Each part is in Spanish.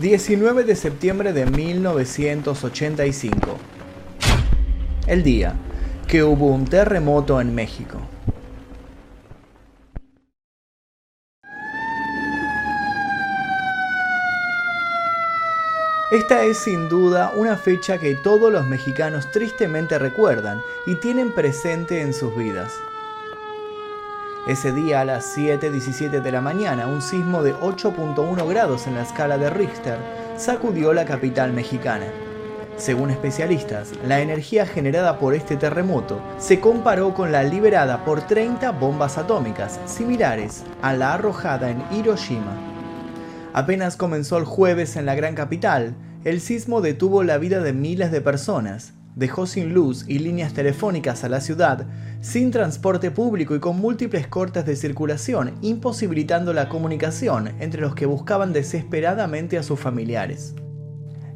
19 de septiembre de 1985. El día que hubo un terremoto en México. Esta es sin duda una fecha que todos los mexicanos tristemente recuerdan y tienen presente en sus vidas. Ese día a las 7.17 de la mañana, un sismo de 8.1 grados en la escala de Richter sacudió la capital mexicana. Según especialistas, la energía generada por este terremoto se comparó con la liberada por 30 bombas atómicas, similares a la arrojada en Hiroshima. Apenas comenzó el jueves en la gran capital, el sismo detuvo la vida de miles de personas, dejó sin luz y líneas telefónicas a la ciudad, sin transporte público y con múltiples cortes de circulación, imposibilitando la comunicación entre los que buscaban desesperadamente a sus familiares.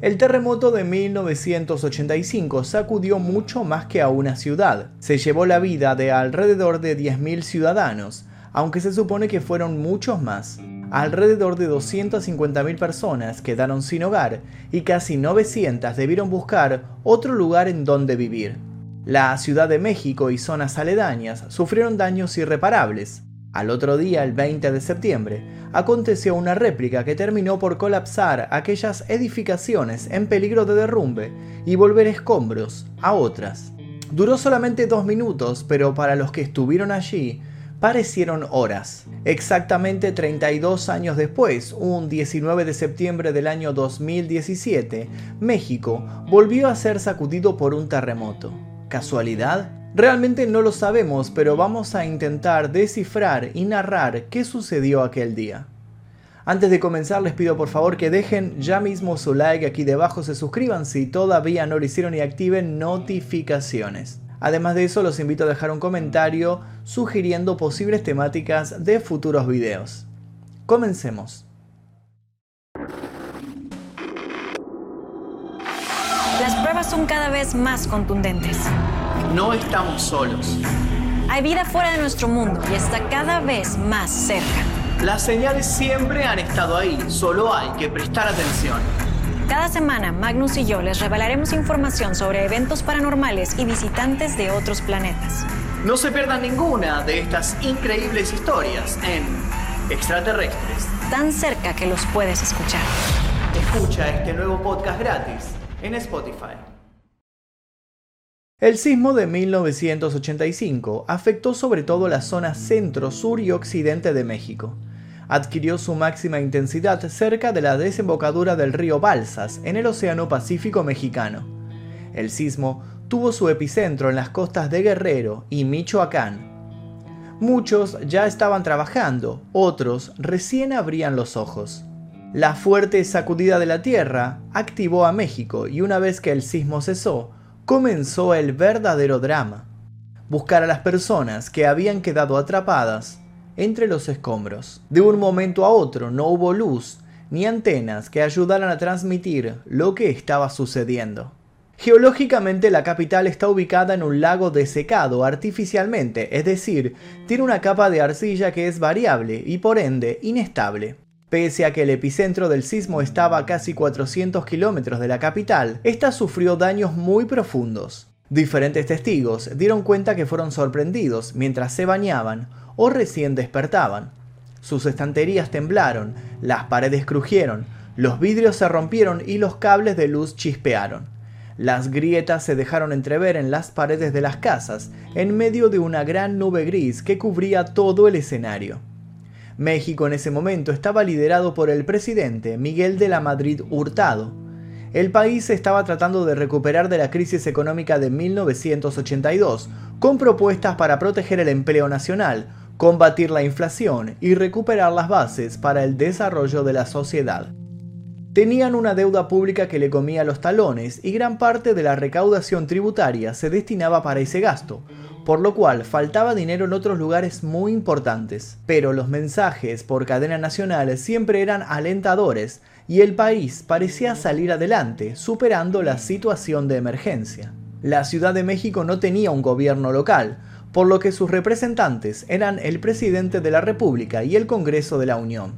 El terremoto de 1985 sacudió mucho más que a una ciudad. Se llevó la vida de alrededor de 10.000 ciudadanos, aunque se supone que fueron muchos más. Alrededor de 250.000 personas quedaron sin hogar y casi 900 debieron buscar otro lugar en donde vivir. La Ciudad de México y zonas aledañas sufrieron daños irreparables. Al otro día, el 20 de septiembre, aconteció una réplica que terminó por colapsar aquellas edificaciones en peligro de derrumbe y volver escombros a otras. Duró solamente dos minutos, pero para los que estuvieron allí, parecieron horas. Exactamente 32 años después, un 19 de septiembre del año 2017, México volvió a ser sacudido por un terremoto. ¿Casualidad? Realmente no lo sabemos, pero vamos a intentar descifrar y narrar qué sucedió aquel día. Antes de comenzar les pido por favor que dejen ya mismo su like aquí debajo, se suscriban si todavía no lo hicieron y activen notificaciones. Además de eso, los invito a dejar un comentario sugiriendo posibles temáticas de futuros videos. Comencemos. Las pruebas son cada vez más contundentes. No estamos solos. Hay vida fuera de nuestro mundo y está cada vez más cerca. Las señales siempre han estado ahí, solo hay que prestar atención. Cada semana, Magnus y yo les revelaremos información sobre eventos paranormales y visitantes de otros planetas. No se pierdan ninguna de estas increíbles historias en Extraterrestres. Tan cerca que los puedes escuchar. Escucha este nuevo podcast gratis en Spotify. El sismo de 1985 afectó sobre todo la zona centro, sur y occidente de México adquirió su máxima intensidad cerca de la desembocadura del río Balsas, en el Océano Pacífico mexicano. El sismo tuvo su epicentro en las costas de Guerrero y Michoacán. Muchos ya estaban trabajando, otros recién abrían los ojos. La fuerte sacudida de la tierra activó a México y una vez que el sismo cesó, comenzó el verdadero drama. Buscar a las personas que habían quedado atrapadas entre los escombros. De un momento a otro no hubo luz ni antenas que ayudaran a transmitir lo que estaba sucediendo. Geológicamente la capital está ubicada en un lago desecado artificialmente, es decir, tiene una capa de arcilla que es variable y por ende inestable. Pese a que el epicentro del sismo estaba a casi 400 kilómetros de la capital, esta sufrió daños muy profundos. Diferentes testigos dieron cuenta que fueron sorprendidos mientras se bañaban o recién despertaban. Sus estanterías temblaron, las paredes crujieron, los vidrios se rompieron y los cables de luz chispearon. Las grietas se dejaron entrever en las paredes de las casas, en medio de una gran nube gris que cubría todo el escenario. México en ese momento estaba liderado por el presidente Miguel de la Madrid Hurtado. El país estaba tratando de recuperar de la crisis económica de 1982, con propuestas para proteger el empleo nacional, combatir la inflación y recuperar las bases para el desarrollo de la sociedad. Tenían una deuda pública que le comía los talones y gran parte de la recaudación tributaria se destinaba para ese gasto, por lo cual faltaba dinero en otros lugares muy importantes. Pero los mensajes por cadena nacional siempre eran alentadores y el país parecía salir adelante, superando la situación de emergencia. La Ciudad de México no tenía un gobierno local, por lo que sus representantes eran el presidente de la República y el Congreso de la Unión.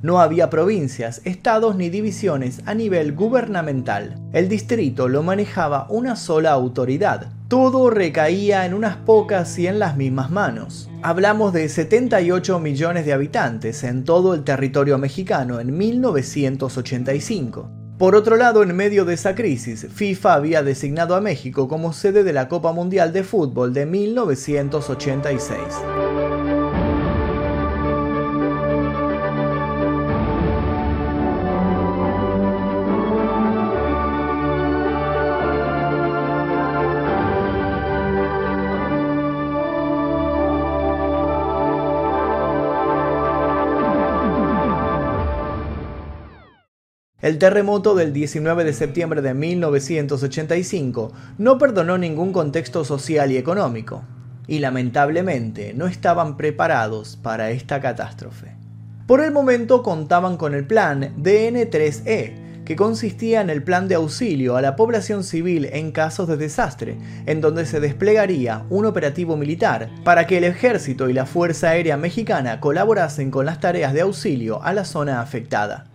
No había provincias, estados ni divisiones a nivel gubernamental. El distrito lo manejaba una sola autoridad. Todo recaía en unas pocas y en las mismas manos. Hablamos de 78 millones de habitantes en todo el territorio mexicano en 1985. Por otro lado, en medio de esa crisis, FIFA había designado a México como sede de la Copa Mundial de Fútbol de 1986. El terremoto del 19 de septiembre de 1985 no perdonó ningún contexto social y económico, y lamentablemente no estaban preparados para esta catástrofe. Por el momento contaban con el plan DN3E, que consistía en el plan de auxilio a la población civil en casos de desastre, en donde se desplegaría un operativo militar para que el ejército y la Fuerza Aérea Mexicana colaborasen con las tareas de auxilio a la zona afectada.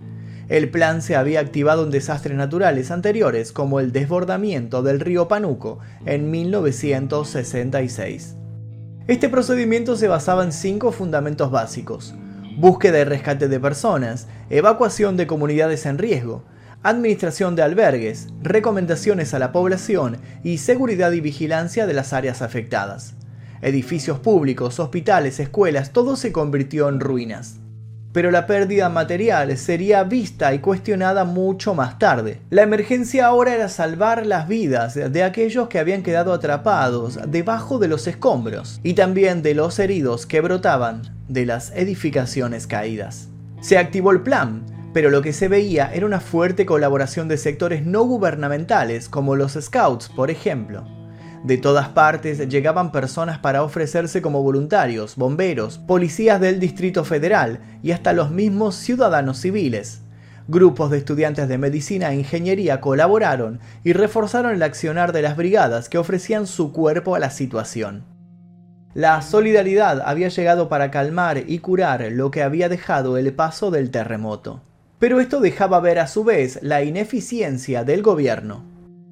El plan se había activado en desastres naturales anteriores como el desbordamiento del río Panuco en 1966. Este procedimiento se basaba en cinco fundamentos básicos. Búsqueda y rescate de personas, evacuación de comunidades en riesgo, administración de albergues, recomendaciones a la población y seguridad y vigilancia de las áreas afectadas. Edificios públicos, hospitales, escuelas, todo se convirtió en ruinas pero la pérdida material sería vista y cuestionada mucho más tarde. La emergencia ahora era salvar las vidas de aquellos que habían quedado atrapados debajo de los escombros y también de los heridos que brotaban de las edificaciones caídas. Se activó el plan, pero lo que se veía era una fuerte colaboración de sectores no gubernamentales como los Scouts, por ejemplo. De todas partes llegaban personas para ofrecerse como voluntarios, bomberos, policías del Distrito Federal y hasta los mismos ciudadanos civiles. Grupos de estudiantes de medicina e ingeniería colaboraron y reforzaron el accionar de las brigadas que ofrecían su cuerpo a la situación. La solidaridad había llegado para calmar y curar lo que había dejado el paso del terremoto. Pero esto dejaba ver a su vez la ineficiencia del gobierno.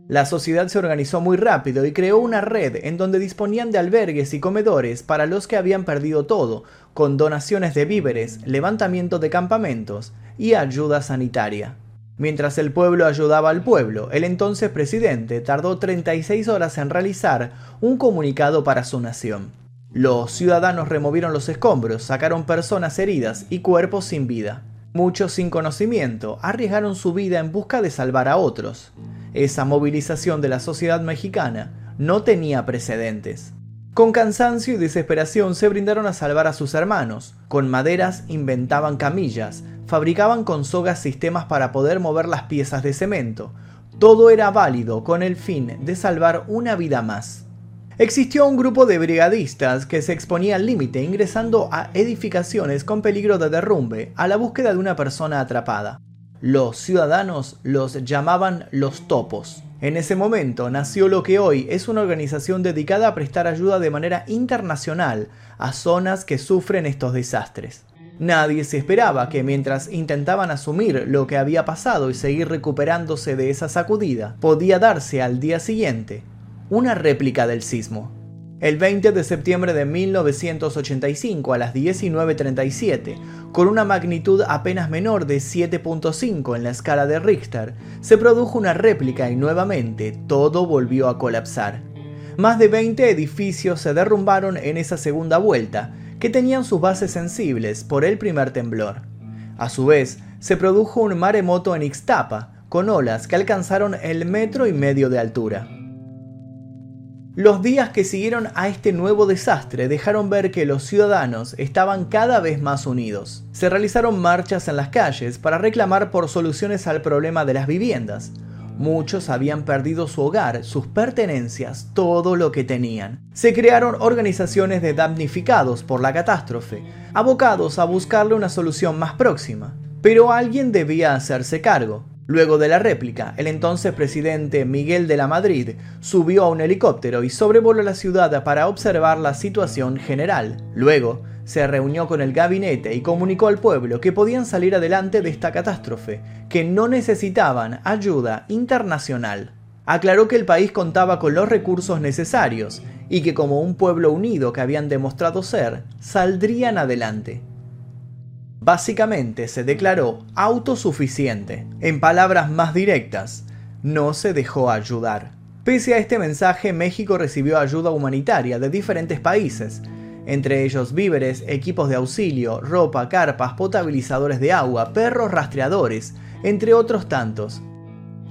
La sociedad se organizó muy rápido y creó una red en donde disponían de albergues y comedores para los que habían perdido todo, con donaciones de víveres, levantamiento de campamentos y ayuda sanitaria. Mientras el pueblo ayudaba al pueblo, el entonces presidente tardó 36 horas en realizar un comunicado para su nación. Los ciudadanos removieron los escombros, sacaron personas heridas y cuerpos sin vida. Muchos sin conocimiento arriesgaron su vida en busca de salvar a otros. Esa movilización de la sociedad mexicana no tenía precedentes. Con cansancio y desesperación se brindaron a salvar a sus hermanos. Con maderas inventaban camillas, fabricaban con sogas sistemas para poder mover las piezas de cemento. Todo era válido con el fin de salvar una vida más. Existió un grupo de brigadistas que se exponía al límite ingresando a edificaciones con peligro de derrumbe a la búsqueda de una persona atrapada. Los ciudadanos los llamaban los topos. En ese momento nació lo que hoy es una organización dedicada a prestar ayuda de manera internacional a zonas que sufren estos desastres. Nadie se esperaba que mientras intentaban asumir lo que había pasado y seguir recuperándose de esa sacudida, podía darse al día siguiente una réplica del sismo. El 20 de septiembre de 1985 a las 19.37, con una magnitud apenas menor de 7.5 en la escala de Richter, se produjo una réplica y nuevamente todo volvió a colapsar. Más de 20 edificios se derrumbaron en esa segunda vuelta, que tenían sus bases sensibles por el primer temblor. A su vez, se produjo un maremoto en Ixtapa, con olas que alcanzaron el metro y medio de altura. Los días que siguieron a este nuevo desastre dejaron ver que los ciudadanos estaban cada vez más unidos. Se realizaron marchas en las calles para reclamar por soluciones al problema de las viviendas. Muchos habían perdido su hogar, sus pertenencias, todo lo que tenían. Se crearon organizaciones de damnificados por la catástrofe, abocados a buscarle una solución más próxima. Pero alguien debía hacerse cargo. Luego de la réplica, el entonces presidente Miguel de la Madrid subió a un helicóptero y sobrevoló la ciudad para observar la situación general. Luego, se reunió con el gabinete y comunicó al pueblo que podían salir adelante de esta catástrofe, que no necesitaban ayuda internacional. Aclaró que el país contaba con los recursos necesarios y que como un pueblo unido que habían demostrado ser, saldrían adelante. Básicamente se declaró autosuficiente. En palabras más directas, no se dejó ayudar. Pese a este mensaje, México recibió ayuda humanitaria de diferentes países, entre ellos víveres, equipos de auxilio, ropa, carpas, potabilizadores de agua, perros rastreadores, entre otros tantos.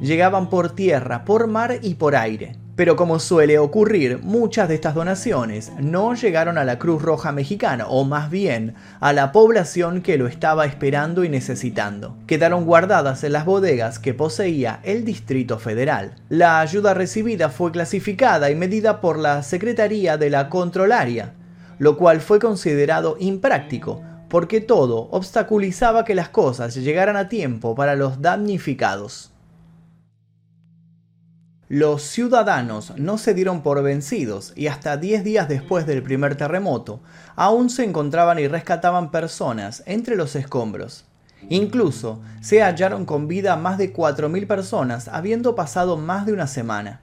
Llegaban por tierra, por mar y por aire. Pero como suele ocurrir, muchas de estas donaciones no llegaron a la Cruz Roja Mexicana, o más bien a la población que lo estaba esperando y necesitando. Quedaron guardadas en las bodegas que poseía el Distrito Federal. La ayuda recibida fue clasificada y medida por la Secretaría de la Controlaria, lo cual fue considerado impráctico, porque todo obstaculizaba que las cosas llegaran a tiempo para los damnificados. Los ciudadanos no se dieron por vencidos y hasta 10 días después del primer terremoto aún se encontraban y rescataban personas entre los escombros. Incluso se hallaron con vida más de 4.000 personas habiendo pasado más de una semana.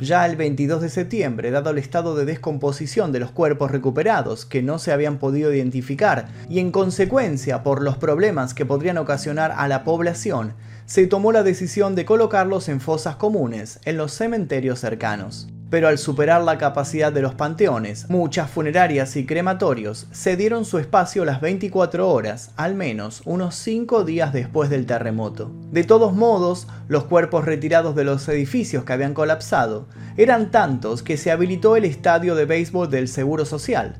Ya el 22 de septiembre, dado el estado de descomposición de los cuerpos recuperados que no se habían podido identificar y en consecuencia por los problemas que podrían ocasionar a la población, se tomó la decisión de colocarlos en fosas comunes en los cementerios cercanos pero al superar la capacidad de los panteones, muchas funerarias y crematorios cedieron su espacio las 24 horas, al menos unos 5 días después del terremoto. De todos modos, los cuerpos retirados de los edificios que habían colapsado eran tantos que se habilitó el estadio de béisbol del Seguro Social.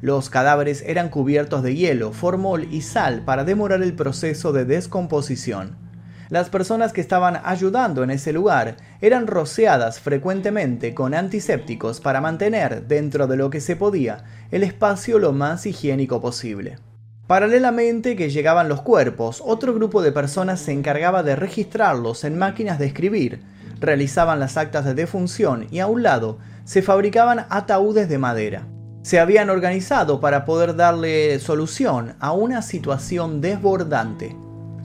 Los cadáveres eran cubiertos de hielo, formol y sal para demorar el proceso de descomposición. Las personas que estaban ayudando en ese lugar eran rociadas frecuentemente con antisépticos para mantener, dentro de lo que se podía, el espacio lo más higiénico posible. Paralelamente que llegaban los cuerpos, otro grupo de personas se encargaba de registrarlos en máquinas de escribir, realizaban las actas de defunción y a un lado se fabricaban ataúdes de madera. Se habían organizado para poder darle solución a una situación desbordante.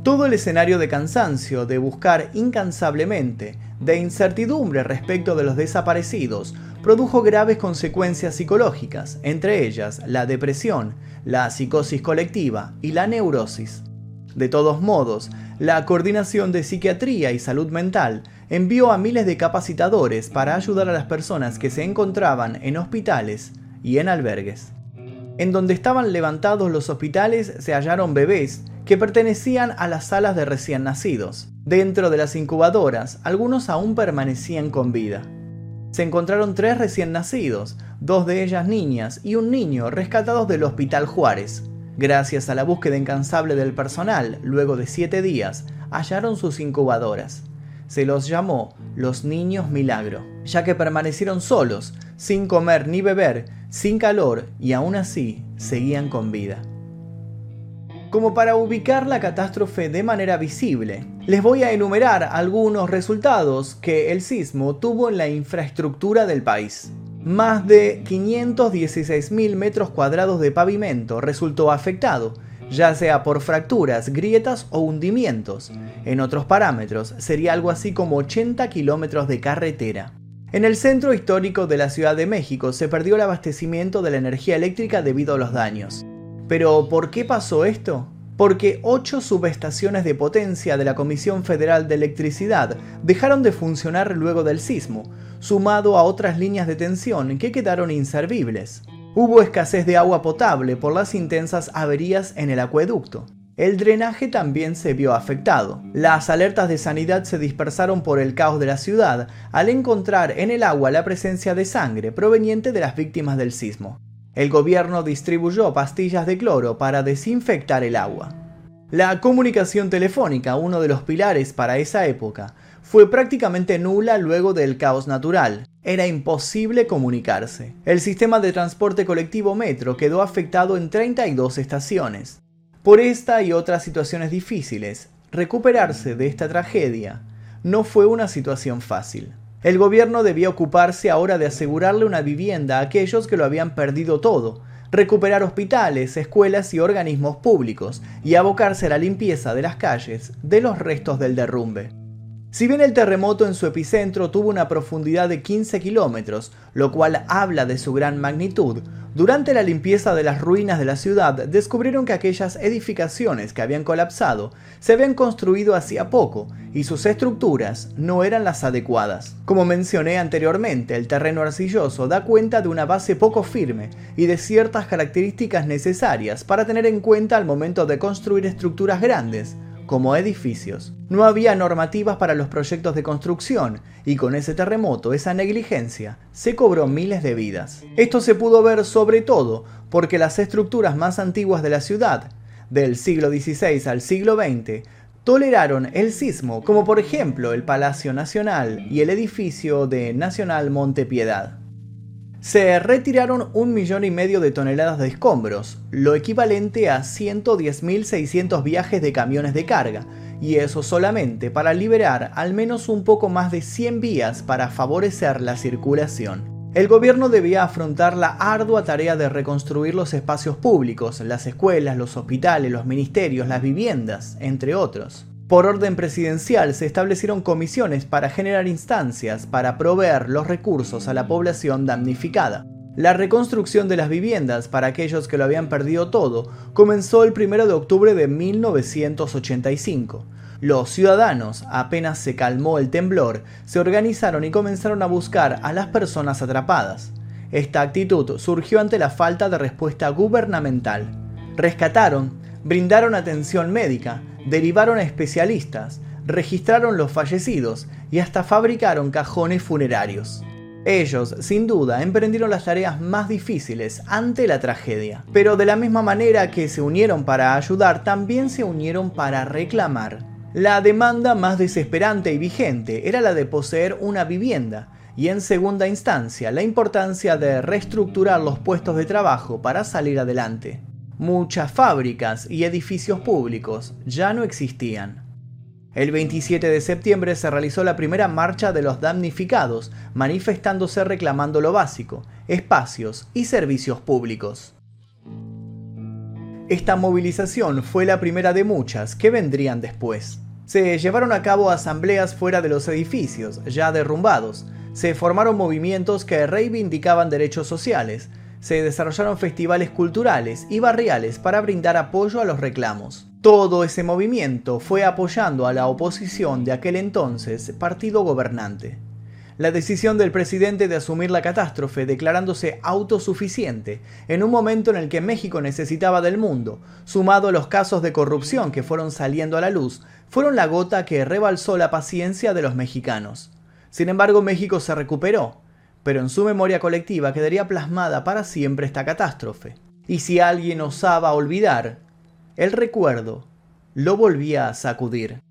Todo el escenario de cansancio, de buscar incansablemente, de incertidumbre respecto de los desaparecidos, produjo graves consecuencias psicológicas, entre ellas la depresión, la psicosis colectiva y la neurosis. De todos modos, la Coordinación de Psiquiatría y Salud Mental envió a miles de capacitadores para ayudar a las personas que se encontraban en hospitales y en albergues. En donde estaban levantados los hospitales se hallaron bebés que pertenecían a las salas de recién nacidos. Dentro de las incubadoras, algunos aún permanecían con vida. Se encontraron tres recién nacidos, dos de ellas niñas y un niño rescatados del Hospital Juárez. Gracias a la búsqueda incansable del personal, luego de siete días, hallaron sus incubadoras. Se los llamó los niños milagro, ya que permanecieron solos, sin comer ni beber, sin calor y aún así seguían con vida como para ubicar la catástrofe de manera visible. Les voy a enumerar algunos resultados que el sismo tuvo en la infraestructura del país. Más de 516.000 metros cuadrados de pavimento resultó afectado, ya sea por fracturas, grietas o hundimientos. En otros parámetros, sería algo así como 80 kilómetros de carretera. En el centro histórico de la Ciudad de México se perdió el abastecimiento de la energía eléctrica debido a los daños. Pero, ¿por qué pasó esto? Porque ocho subestaciones de potencia de la Comisión Federal de Electricidad dejaron de funcionar luego del sismo, sumado a otras líneas de tensión que quedaron inservibles. Hubo escasez de agua potable por las intensas averías en el acueducto. El drenaje también se vio afectado. Las alertas de sanidad se dispersaron por el caos de la ciudad al encontrar en el agua la presencia de sangre proveniente de las víctimas del sismo. El gobierno distribuyó pastillas de cloro para desinfectar el agua. La comunicación telefónica, uno de los pilares para esa época, fue prácticamente nula luego del caos natural. Era imposible comunicarse. El sistema de transporte colectivo metro quedó afectado en 32 estaciones. Por esta y otras situaciones difíciles, recuperarse de esta tragedia no fue una situación fácil. El gobierno debía ocuparse ahora de asegurarle una vivienda a aquellos que lo habían perdido todo, recuperar hospitales, escuelas y organismos públicos y abocarse a la limpieza de las calles de los restos del derrumbe. Si bien el terremoto en su epicentro tuvo una profundidad de 15 kilómetros, lo cual habla de su gran magnitud, durante la limpieza de las ruinas de la ciudad descubrieron que aquellas edificaciones que habían colapsado se habían construido hacía poco y sus estructuras no eran las adecuadas. Como mencioné anteriormente, el terreno arcilloso da cuenta de una base poco firme y de ciertas características necesarias para tener en cuenta al momento de construir estructuras grandes, como edificios. No había normativas para los proyectos de construcción y con ese terremoto, esa negligencia, se cobró miles de vidas. Esto se pudo ver sobre todo porque las estructuras más antiguas de la ciudad, del siglo XVI al siglo XX, toleraron el sismo, como por ejemplo el Palacio Nacional y el edificio de Nacional Montepiedad se retiraron un millón y medio de toneladas de escombros, lo equivalente a 110.600 viajes de camiones de carga, y eso solamente para liberar al menos un poco más de 100 vías para favorecer la circulación. El gobierno debía afrontar la ardua tarea de reconstruir los espacios públicos, las escuelas, los hospitales, los ministerios, las viviendas, entre otros. Por orden presidencial se establecieron comisiones para generar instancias para proveer los recursos a la población damnificada. La reconstrucción de las viviendas para aquellos que lo habían perdido todo comenzó el 1 de octubre de 1985. Los ciudadanos, apenas se calmó el temblor, se organizaron y comenzaron a buscar a las personas atrapadas. Esta actitud surgió ante la falta de respuesta gubernamental. Rescataron, brindaron atención médica, derivaron a especialistas, registraron los fallecidos y hasta fabricaron cajones funerarios. Ellos, sin duda, emprendieron las tareas más difíciles ante la tragedia, pero de la misma manera que se unieron para ayudar, también se unieron para reclamar. La demanda más desesperante y vigente era la de poseer una vivienda, y en segunda instancia la importancia de reestructurar los puestos de trabajo para salir adelante. Muchas fábricas y edificios públicos ya no existían. El 27 de septiembre se realizó la primera marcha de los damnificados, manifestándose reclamando lo básico, espacios y servicios públicos. Esta movilización fue la primera de muchas que vendrían después. Se llevaron a cabo asambleas fuera de los edificios, ya derrumbados, se formaron movimientos que reivindicaban derechos sociales, se desarrollaron festivales culturales y barriales para brindar apoyo a los reclamos. Todo ese movimiento fue apoyando a la oposición de aquel entonces partido gobernante. La decisión del presidente de asumir la catástrofe declarándose autosuficiente en un momento en el que México necesitaba del mundo, sumado a los casos de corrupción que fueron saliendo a la luz, fueron la gota que rebalsó la paciencia de los mexicanos. Sin embargo, México se recuperó, pero en su memoria colectiva quedaría plasmada para siempre esta catástrofe. Y si alguien osaba olvidar, el recuerdo lo volvía a sacudir.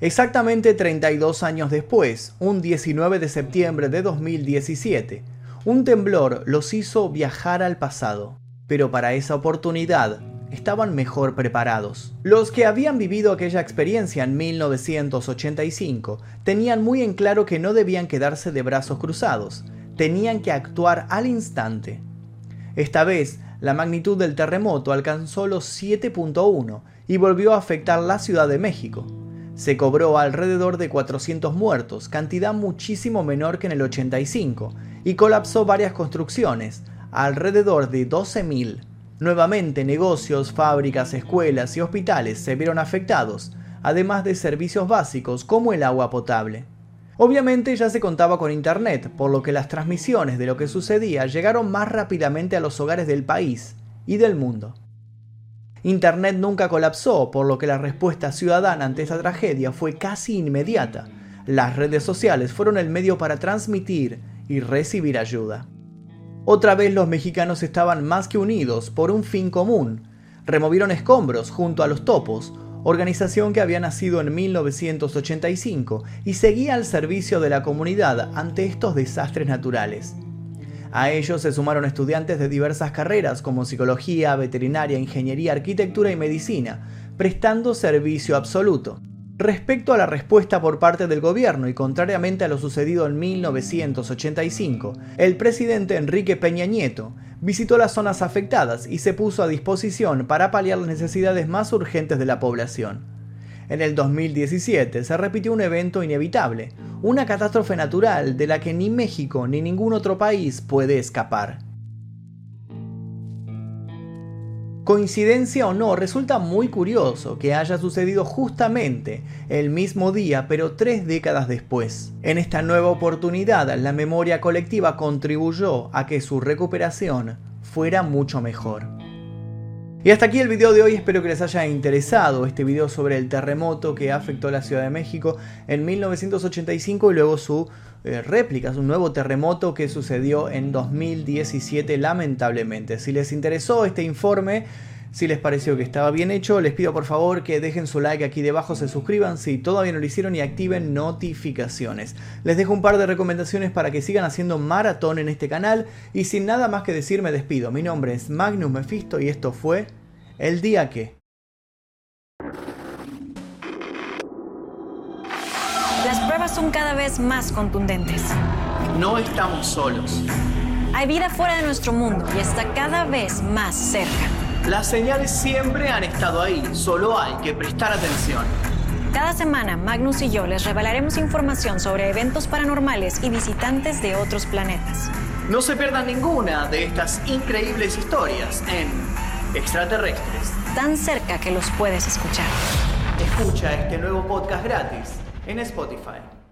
Exactamente 32 años después, un 19 de septiembre de 2017, un temblor los hizo viajar al pasado, pero para esa oportunidad estaban mejor preparados. Los que habían vivido aquella experiencia en 1985 tenían muy en claro que no debían quedarse de brazos cruzados, tenían que actuar al instante. Esta vez, la magnitud del terremoto alcanzó los 7.1 y volvió a afectar la Ciudad de México. Se cobró alrededor de 400 muertos, cantidad muchísimo menor que en el 85, y colapsó varias construcciones, alrededor de 12.000. Nuevamente negocios, fábricas, escuelas y hospitales se vieron afectados, además de servicios básicos como el agua potable. Obviamente ya se contaba con Internet, por lo que las transmisiones de lo que sucedía llegaron más rápidamente a los hogares del país y del mundo. Internet nunca colapsó, por lo que la respuesta ciudadana ante esta tragedia fue casi inmediata. Las redes sociales fueron el medio para transmitir y recibir ayuda. Otra vez los mexicanos estaban más que unidos por un fin común. Removieron escombros junto a los topos, organización que había nacido en 1985 y seguía al servicio de la comunidad ante estos desastres naturales. A ellos se sumaron estudiantes de diversas carreras como psicología, veterinaria, ingeniería, arquitectura y medicina, prestando servicio absoluto. Respecto a la respuesta por parte del gobierno y contrariamente a lo sucedido en 1985, el presidente Enrique Peña Nieto visitó las zonas afectadas y se puso a disposición para paliar las necesidades más urgentes de la población. En el 2017 se repitió un evento inevitable, una catástrofe natural de la que ni México ni ningún otro país puede escapar. Coincidencia o no, resulta muy curioso que haya sucedido justamente el mismo día, pero tres décadas después. En esta nueva oportunidad, la memoria colectiva contribuyó a que su recuperación fuera mucho mejor. Y hasta aquí el video de hoy, espero que les haya interesado este video sobre el terremoto que afectó a la Ciudad de México en 1985 y luego su eh, réplica, un nuevo terremoto que sucedió en 2017 lamentablemente. Si les interesó este informe, si les pareció que estaba bien hecho, les pido por favor que dejen su like aquí debajo, se suscriban si todavía no lo hicieron y activen notificaciones. Les dejo un par de recomendaciones para que sigan haciendo maratón en este canal y sin nada más que decir me despido. Mi nombre es Magnus Mephisto y esto fue El Día Que. Son cada vez más contundentes. No estamos solos. Hay vida fuera de nuestro mundo y está cada vez más cerca. Las señales siempre han estado ahí, solo hay que prestar atención. Cada semana, Magnus y yo les revelaremos información sobre eventos paranormales y visitantes de otros planetas. No se pierdan ninguna de estas increíbles historias en Extraterrestres. Tan cerca que los puedes escuchar. Escucha este nuevo podcast gratis en Spotify.